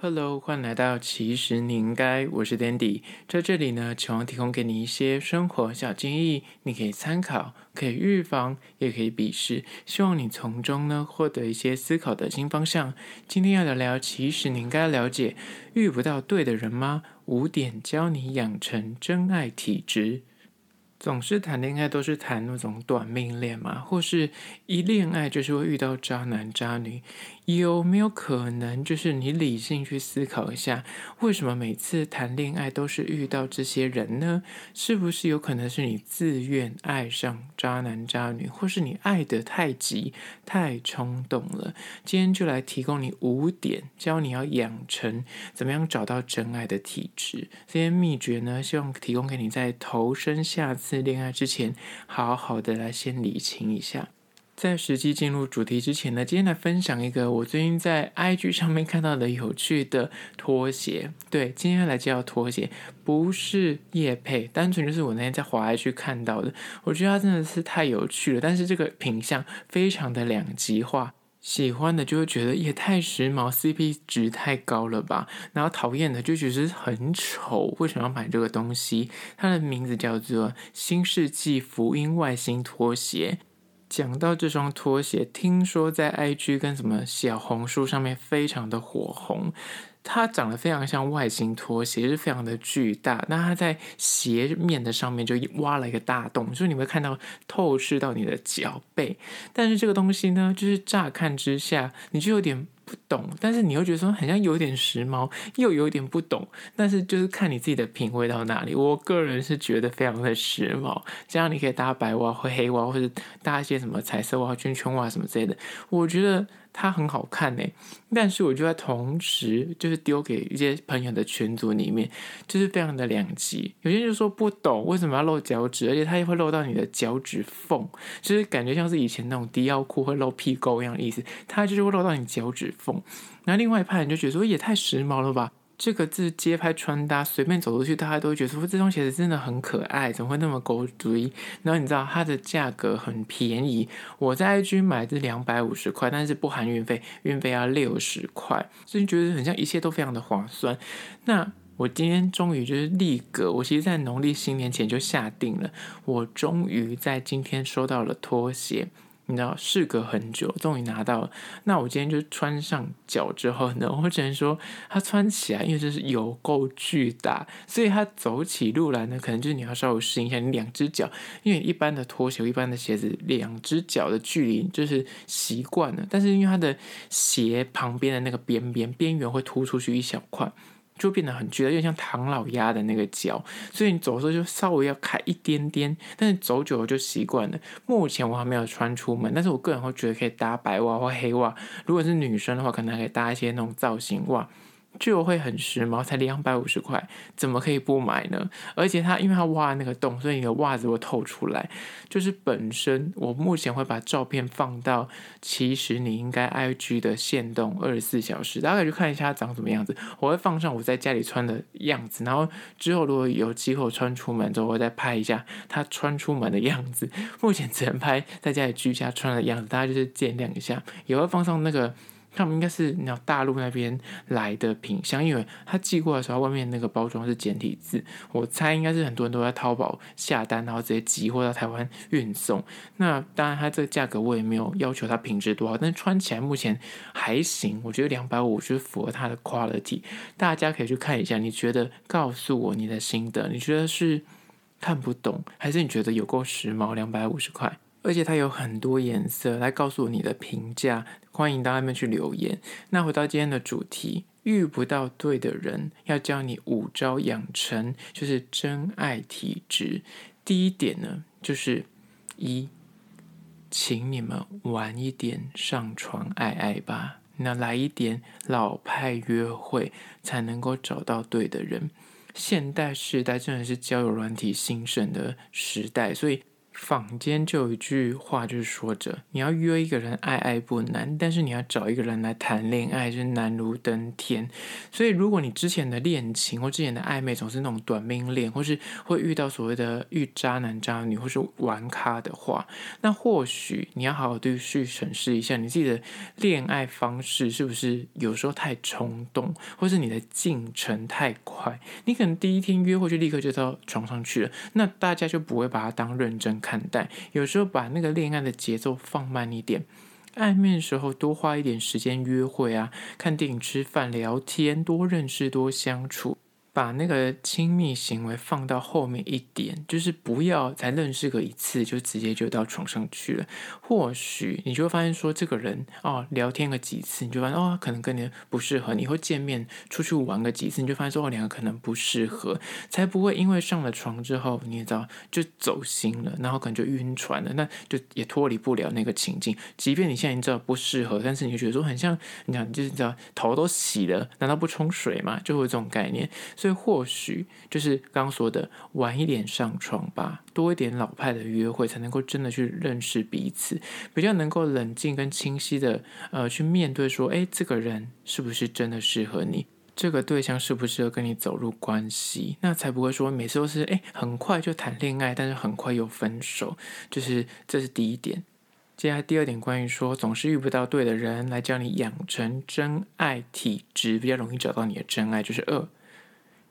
Hello，欢迎来到其实你应该，我是 Dandy，在这里呢，希望提供给你一些生活小建议，你可以参考，可以预防，也可以鄙视，希望你从中呢获得一些思考的新方向。今天要聊聊，其实你应该了解，遇不到对的人吗？五点教你养成真爱体质。总是谈恋爱都是谈那种短命恋嘛，或是一恋爱就是会遇到渣男渣女。有没有可能，就是你理性去思考一下，为什么每次谈恋爱都是遇到这些人呢？是不是有可能是你自愿爱上渣男渣女，或是你爱得太急、太冲动了？今天就来提供你五点，教你要养成怎么样找到真爱的体质。这些秘诀呢，希望提供给你在投身下次恋爱之前，好好的来先理清一下。在实际进入主题之前呢，今天来分享一个我最近在 IG 上面看到的有趣的拖鞋。对，今天来介绍拖鞋，不是叶配，单纯就是我那天在华 IG 看到的。我觉得它真的是太有趣了，但是这个品相非常的两极化，喜欢的就会觉得也太时髦，CP 值太高了吧？然后讨厌的就觉得很丑，为什么要买这个东西？它的名字叫做新世纪福音外星拖鞋。讲到这双拖鞋，听说在 IG 跟什么小红书上面非常的火红。它长得非常像外星拖鞋，是非常的巨大。那它在鞋面的上面就挖了一个大洞，所以你会看到透视到你的脚背。但是这个东西呢，就是乍看之下你就有点不懂，但是你又觉得说好像有点时髦，又有点不懂。但是就是看你自己的品味到哪里。我个人是觉得非常的时髦，这样你可以搭白袜或黑袜，或者搭一些什么彩色袜、圈圈袜什么之类的。我觉得。它很好看呢，但是我就在同时就是丢给一些朋友的群组里面，就是非常的两极。有些人就说不懂为什么要露脚趾，而且它也会露到你的脚趾缝，就是感觉像是以前那种低腰裤会露屁沟一样的意思，它就是会露到你脚趾缝。然后另外一派人就觉得说也太时髦了吧。这个字街拍穿搭，随便走出去，大家都会觉得说这双鞋子真的很可爱，怎么会那么狗追？然后你知道它的价格很便宜，我在 IG 买是两百五十块，但是不含运费，运费要六十块，所以觉得很像一切都非常的划算。那我今天终于就是立格，我其实在农历新年前就下定了，我终于在今天收到了拖鞋。你知道，事隔很久，终于拿到了。那我今天就穿上脚之后呢，我只能说它穿起来，因为这是有够巨大，所以它走起路来呢，可能就是你要稍微适应一下。你两只脚，因为一般的拖鞋、一般的鞋子，两只脚的距离就是习惯了，但是因为它的鞋旁边的那个边边边缘会突出去一小块。就变得很巨大，有点像唐老鸭的那个脚，所以你走的时候就稍微要开一点点，但是走久了就习惯了。目前我还没有穿出门，但是我个人会觉得可以搭白袜或黑袜，如果是女生的话，可能还可以搭一些那种造型袜。就会很时髦，才两百五十块，怎么可以不买呢？而且它因为它挖那个洞，所以你的袜子会透出来。就是本身我目前会把照片放到，其实你应该 IG 的限动二十四小时，大家可以去看一下它长什么样子。我会放上我在家里穿的样子，然后之后如果有机会穿出门之后，我再拍一下它穿出门的样子。目前只能拍在家里居家穿的样子，大家就是见谅一下。也会放上那个。他们应该是你要大陆那边来的品相，因为他寄过来的时候，外面那个包装是简体字，我猜应该是很多人都在淘宝下单，然后直接寄货到台湾运送。那当然，它这个价格我也没有要求它品质多好，但是穿起来目前还行，我觉得两百五就是符合它的 quality。大家可以去看一下，你觉得？告诉我你的心得，你觉得是看不懂，还是你觉得有够时髦？两百五十块。而且它有很多颜色，来告诉我你的评价，欢迎到外面去留言。那回到今天的主题，遇不到对的人，要教你五招养成，就是真爱体质。第一点呢，就是一，请你们晚一点上床爱爱吧，那来一点老派约会，才能够找到对的人。现代时代真的是交友软体兴盛的时代，所以。坊间就有一句话，就是说着你要约一个人爱爱不难，但是你要找一个人来谈恋爱是难如登天。所以，如果你之前的恋情或之前的暧昧总是那种短命恋，或是会遇到所谓的遇渣男渣女，或是玩咖的话，那或许你要好好的去审视一下你自己的恋爱方式是不是有时候太冲动，或是你的进程太快。你可能第一天约会就立刻就到床上去了，那大家就不会把它当认真看待，有时候把那个恋爱的节奏放慢一点，暧昧的时候多花一点时间约会啊，看电影、吃饭、聊天，多认识、多相处。把那个亲密行为放到后面一点，就是不要才认识个一次就直接就到床上去了。或许你就会发现说，这个人哦，聊天个几次，你就发现哦，可能跟你不适合。你会见面出去玩个几次，你就发现说哦，两个可能不适合，才不会因为上了床之后，你也知道就走心了，然后可能就晕船了，那就也脱离不了那个情境。即便你现在已经知道不适合，但是你就觉得说很像，你讲就是你知道头都洗了，难道不冲水吗？就会有这种概念，所以。或许就是刚刚说的，晚一点上床吧，多一点老派的约会，才能够真的去认识彼此，比较能够冷静跟清晰的呃去面对说，诶，这个人是不是真的适合你？这个对象适不适合跟你走入关系？那才不会说每次都是诶很快就谈恋爱，但是很快又分手。就是这是第一点。接下来第二点，关于说总是遇不到对的人来教你养成真爱体质，比较容易找到你的真爱，就是二。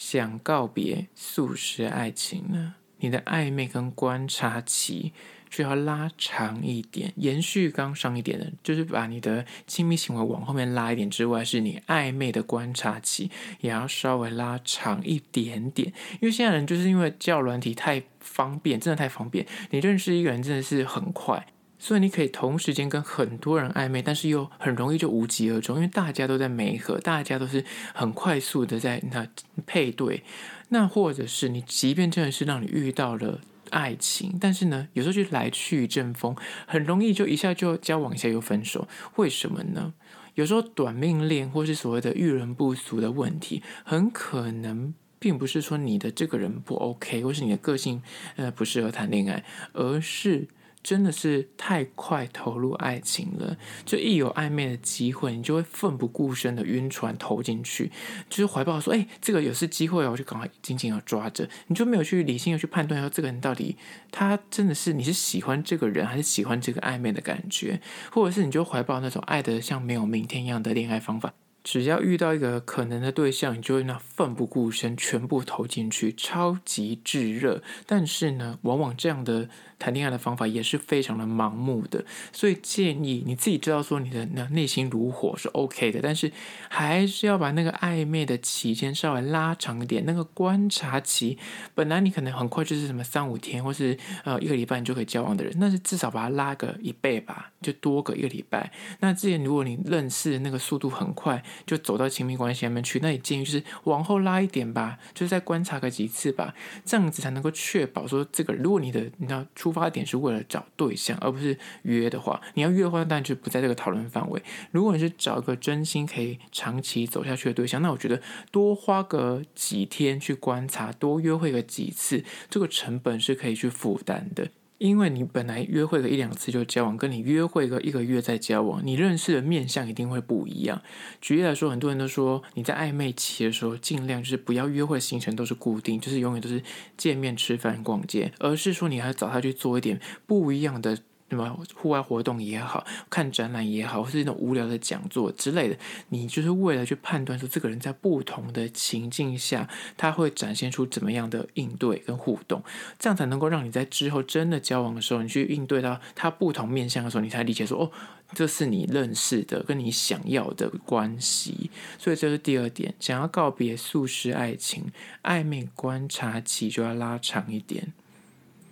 想告别速食爱情呢？你的暧昧跟观察期就要拉长一点，延续刚上一点的，就是把你的亲密行为往后面拉一点之外，是你暧昧的观察期也要稍微拉长一点点。因为现在人就是因为叫软体太方便，真的太方便，你认识一个人真的是很快。所以你可以同时间跟很多人暧昧，但是又很容易就无疾而终，因为大家都在媒合，大家都是很快速的在那配对。那或者是你即便真的是让你遇到了爱情，但是呢，有时候就来去一阵风，很容易就一下就交往一下又分手。为什么呢？有时候短命恋或是所谓的遇人不淑的问题，很可能并不是说你的这个人不 OK，或是你的个性呃不适合谈恋爱，而是。真的是太快投入爱情了，就一有暧昧的机会，你就会奋不顾身的晕船投进去，就是怀抱说，哎，这个有是机会哦，我就赶快紧紧要抓着，你就没有去理性的去判断说，这个人到底他真的是你是喜欢这个人，还是喜欢这个暧昧的感觉，或者是你就怀抱那种爱得像没有明天一样的恋爱方法。只要遇到一个可能的对象，你就会那奋不顾身，全部投进去，超级炙热。但是呢，往往这样的谈恋爱的方法也是非常的盲目的。所以建议你自己知道说你的那内心如火是 OK 的，但是还是要把那个暧昧的期间稍微拉长一点。那个观察期，本来你可能很快就是什么三五天，或是呃一个礼拜你就可以交往的人，那是至少把它拉个一倍吧，就多个一个礼拜。那之前如果你认识那个速度很快，就走到亲密关系里面去，那你建议就是往后拉一点吧，就是再观察个几次吧，这样子才能够确保说这个，如果你的你知道出出发点是为了找对象，而不是约的话，你要约的话，但就不在这个讨论范围。如果你是找一个真心可以长期走下去的对象，那我觉得多花个几天去观察，多约会个几次，这个成本是可以去负担的。因为你本来约会个一两次就交往，跟你约会个一个月再交往，你认识的面相一定会不一样。举例来说，很多人都说你在暧昧期的时候，尽量就是不要约会行程都是固定，就是永远都是见面、吃饭、逛街，而是说你还找他去做一点不一样的。什么户外活动也好，看展览也好，或是那种无聊的讲座之类的，你就是为了去判断说这个人在不同的情境下，他会展现出怎么样的应对跟互动，这样才能够让你在之后真的交往的时候，你去应对到他不同面向的时候，你才理解说哦，这是你认识的跟你想要的关系。所以这是第二点，想要告别速食爱情，暧昧观察期就要拉长一点。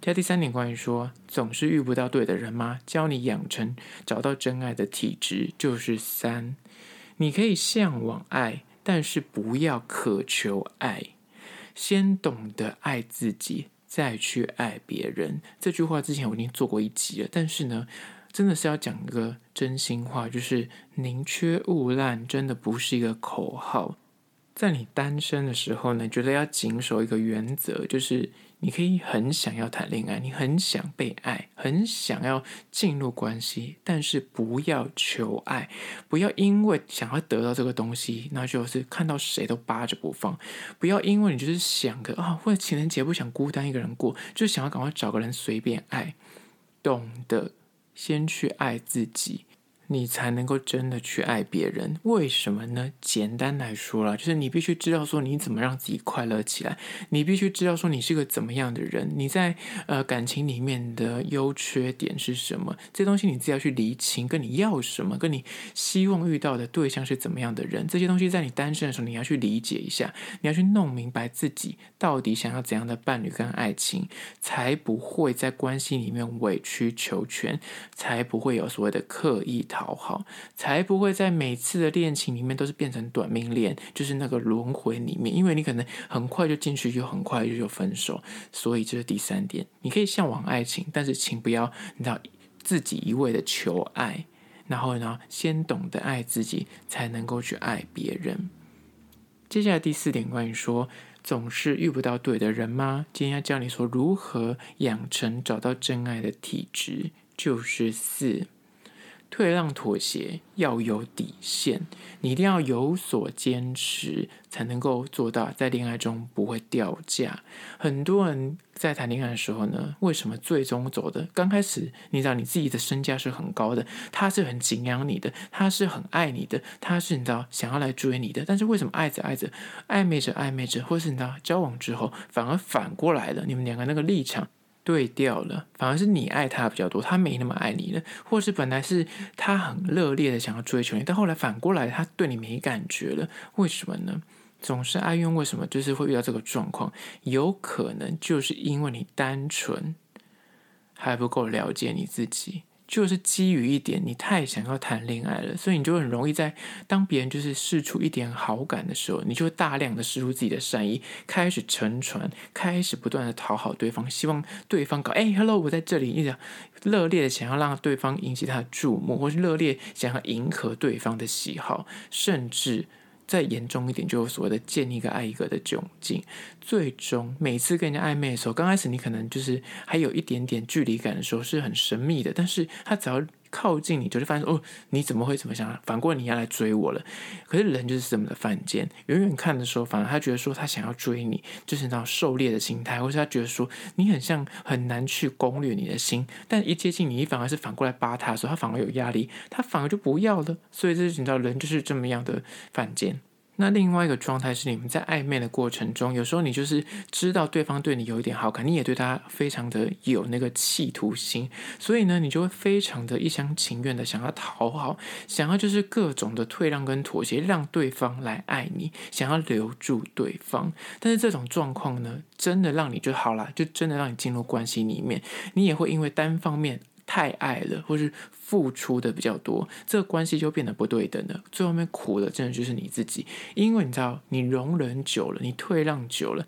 加第三点，关于说总是遇不到对的人吗？教你养成找到真爱的体质，就是三，你可以向往爱，但是不要渴求爱，先懂得爱自己，再去爱别人。这句话之前我已经做过一集了，但是呢，真的是要讲一个真心话，就是宁缺毋滥，真的不是一个口号。在你单身的时候呢，觉得要谨守一个原则，就是。你可以很想要谈恋爱，你很想被爱，很想要进入关系，但是不要求爱，不要因为想要得到这个东西，那就是看到谁都扒着不放。不要因为你就是想个啊，或者情人节不想孤单一个人过，就想要赶快找个人随便爱。懂得先去爱自己。你才能够真的去爱别人，为什么呢？简单来说啦，就是你必须知道说你怎么让自己快乐起来，你必须知道说你是个怎么样的人，你在呃感情里面的优缺点是什么，这东西你自己要去厘清，跟你要什么，跟你希望遇到的对象是怎么样的人，这些东西在你单身的时候你要去理解一下，你要去弄明白自己到底想要怎样的伴侣跟爱情，才不会在关系里面委曲求全，才不会有所谓的刻意讨讨好，才不会在每次的恋情里面都是变成短命恋，就是那个轮回里面。因为你可能很快就进去，就很快就就分手。所以这是第三点，你可以向往爱情，但是请不要你知道自己一味的求爱，然后呢，先懂得爱自己，才能够去爱别人。接下来第四点，关于说总是遇不到对的人吗？今天要教你说如何养成找到真爱的体质，就是四。退让妥协要有底线，你一定要有所坚持，才能够做到在恋爱中不会掉价。很多人在谈恋爱的时候呢，为什么最终走的刚开始，你知道你自己的身价是很高的，他是很敬仰你的，他是很爱你的，他是你知道想要来追你的，但是为什么爱着爱着，暧昧着暧昧着，或是你知道交往之后，反而反过来了，你们两个那个立场。对调了，反而是你爱他比较多，他没那么爱你了，或是本来是他很热烈的想要追求你，但后来反过来他对你没感觉了，为什么呢？总是爱用，为什么就是会遇到这个状况？有可能就是因为你单纯，还不够了解你自己。就是基于一点，你太想要谈恋爱了，所以你就很容易在当别人就是释出一点好感的时候，你就大量的释出自己的善意，开始沉船，开始不断的讨好对方，希望对方搞哎，hello，我在这里，一直热烈的想要让对方引起他的注目，或是热烈想要迎合对方的喜好，甚至。再严重一点，就是所谓的见一个爱一个的窘境。最终，每次跟人家暧昧的时候，刚开始你可能就是还有一点点距离感的时候，是很神秘的。但是他只要靠近你，就是发现哦，你怎么会怎么想？反过来你要来追我了。可是人就是这么的犯贱，远远看的时候，反而他觉得说他想要追你，就是那种狩猎的心态，或是他觉得说你很像很难去攻略你的心。但一接近你，你反而是反过来扒他的时候，他反而有压力，他反而就不要了。所以这是你知道，人就是这么样的犯贱。那另外一个状态是，你们在暧昧的过程中，有时候你就是知道对方对你有一点好感，你也对他非常的有那个企图心，所以呢，你就会非常的一厢情愿的想要讨好，想要就是各种的退让跟妥协，让对方来爱你，想要留住对方。但是这种状况呢，真的让你就好了，就真的让你进入关系里面，你也会因为单方面。太爱了，或是付出的比较多，这个关系就变得不对等了。最后面苦的真的就是你自己，因为你知道，你容忍久了，你退让久了。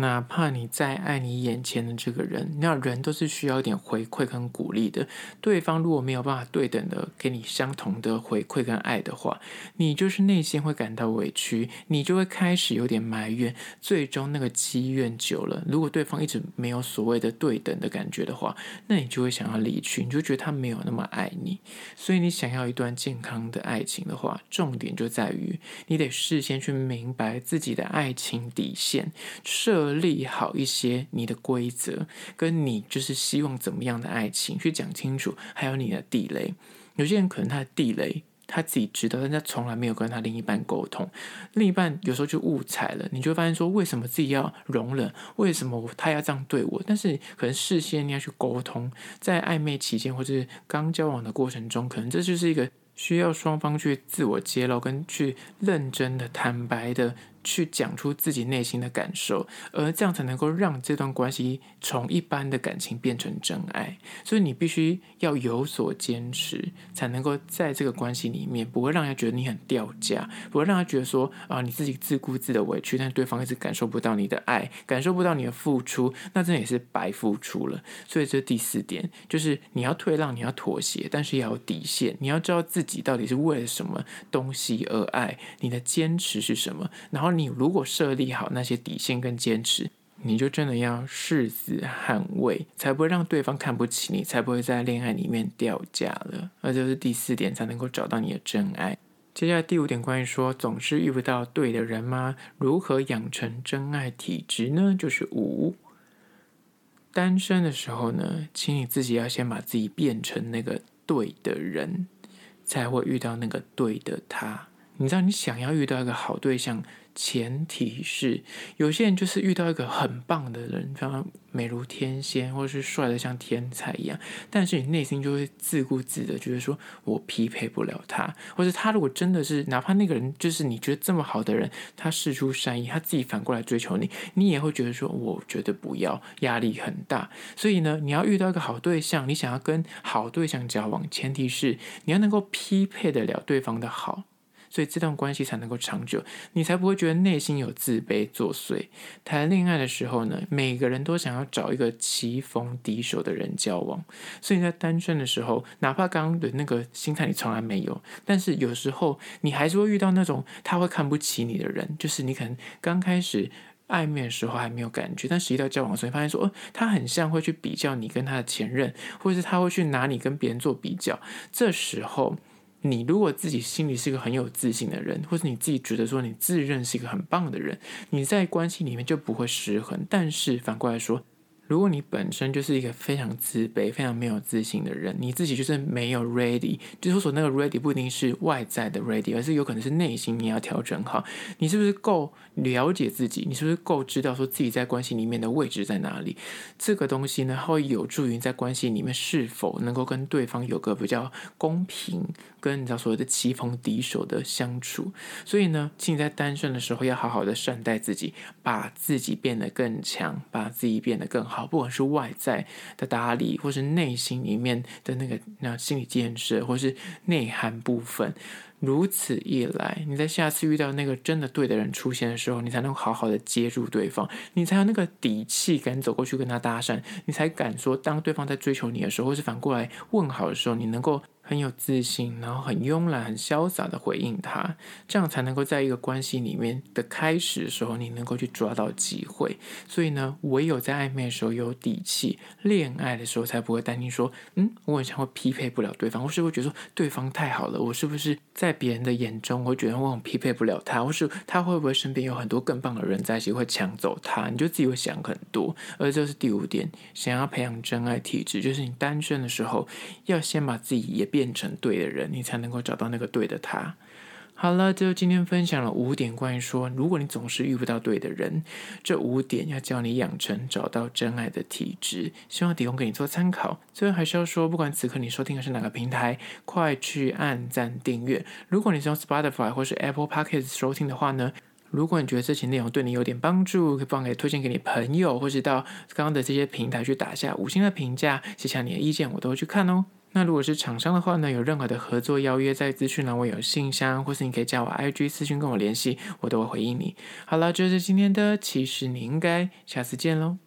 哪怕你再爱你眼前的这个人，那人都是需要一点回馈跟鼓励的。对方如果没有办法对等的给你相同的回馈跟爱的话，你就是内心会感到委屈，你就会开始有点埋怨。最终那个积怨久了，如果对方一直没有所谓的对等的感觉的话，那你就会想要离去，你就觉得他没有那么爱你。所以你想要一段健康的爱情的话，重点就在于你得事先去明白自己的爱情底线，设。立好一些你的规则，跟你就是希望怎么样的爱情去讲清楚，还有你的地雷。有些人可能他的地雷他自己知道，但他从来没有跟他另一半沟通，另一半有时候就误踩了，你就会发现说，为什么自己要容忍？为什么他要这样对我？但是可能事先你要去沟通，在暧昧期间或者是刚交往的过程中，可能这就是一个需要双方去自我揭露跟去认真的、坦白的。去讲出自己内心的感受，而这样才能够让这段关系从一般的感情变成真爱。所以你必须要有所坚持，才能够在这个关系里面不会让人家觉得你很掉价，不会让他觉得说啊你自己自顾自的委屈，但对方一直感受不到你的爱，感受不到你的付出，那真的也是白付出了。所以这第四点就是你要退让，你要妥协，但是要有底线，你要知道自己到底是为了什么东西而爱，你的坚持是什么，然后。你如果设立好那些底线跟坚持，你就真的要誓死捍卫，才不会让对方看不起你，才不会在恋爱里面掉价了。而这是第四点，才能够找到你的真爱。接下来第五点，关于说总是遇不到对的人吗？如何养成真爱体质呢？就是五，单身的时候呢，请你自己要先把自己变成那个对的人，才会遇到那个对的他。你知道，你想要遇到一个好对象。前提是有些人就是遇到一个很棒的人，非常美如天仙，或者是帅得像天才一样，但是你内心就会自顾自的觉得说，我匹配不了他，或者他如果真的是，哪怕那个人就是你觉得这么好的人，他事出善意，他自己反过来追求你，你也会觉得说，我觉得不要，压力很大。所以呢，你要遇到一个好对象，你想要跟好对象交往，前提是你要能够匹配得了对方的好。所以这段关系才能够长久，你才不会觉得内心有自卑作祟。谈恋爱的时候呢，每个人都想要找一个棋逢敌手的人交往。所以在单身的时候，哪怕刚刚的那个心态你从来没有，但是有时候你还是会遇到那种他会看不起你的人，就是你可能刚开始暧昧的时候还没有感觉，但实际到交往的时候，你发现说，哦，他很像会去比较你跟他的前任，或者是他会去拿你跟别人做比较。这时候。你如果自己心里是一个很有自信的人，或者你自己觉得说你自认是一个很棒的人，你在关系里面就不会失衡。但是反过来说，如果你本身就是一个非常自卑、非常没有自信的人，你自己就是没有 ready，就是说那个 ready 不一定是外在的 ready，而是有可能是内心你要调整好。你是不是够了解自己？你是不是够知道说自己在关系里面的位置在哪里？这个东西呢，会有助于在关系里面是否能够跟对方有个比较公平，跟你知道所谓的棋逢敌手的相处。所以呢，请你在单身的时候要好好的善待自己，把自己变得更强，把自己变得更好。不管是外在的打理，或是内心里面的那个那心理建设，或是内涵部分，如此一来，你在下次遇到那个真的对的人出现的时候，你才能好好的接住对方，你才有那个底气敢走过去跟他搭讪，你才敢说，当对方在追求你的时候，或是反过来问好的时候，你能够。很有自信，然后很慵懒、很潇洒的回应他，这样才能够在一个关系里面的开始的时候，你能够去抓到机会。所以呢，唯有在暧昧的时候有底气，恋爱的时候才不会担心说，嗯，我好像会匹配不了对方，我是不是觉得说对方太好了？我是不是在别人的眼中，我觉得我很匹配不了他？或是他会不会身边有很多更棒的人在一起会抢走他？你就自己会想很多。而这是第五点，想要培养真爱体质，就是你单身的时候要先把自己也变。变成对的人，你才能够找到那个对的他。好了，就今天分享了五点关于说，如果你总是遇不到对的人，这五点要教你养成找到真爱的体质，希望提供给你做参考。最后还是要说，不管此刻你收听的是哪个平台，快去按赞订阅。如果你是用 Spotify 或是 Apple Podcast 收听的话呢，如果你觉得这期内容对你有点帮助，可以帮给推荐给你朋友，或是到刚刚的这些平台去打下五星的评价，写下你的意见，我都会去看哦。那如果是厂商的话呢，有任何的合作邀约，在资讯栏我有信箱，或是你可以加我 IG 私讯跟我联系，我都会回应你。好了，这就是今天的，其实你应该下次见喽。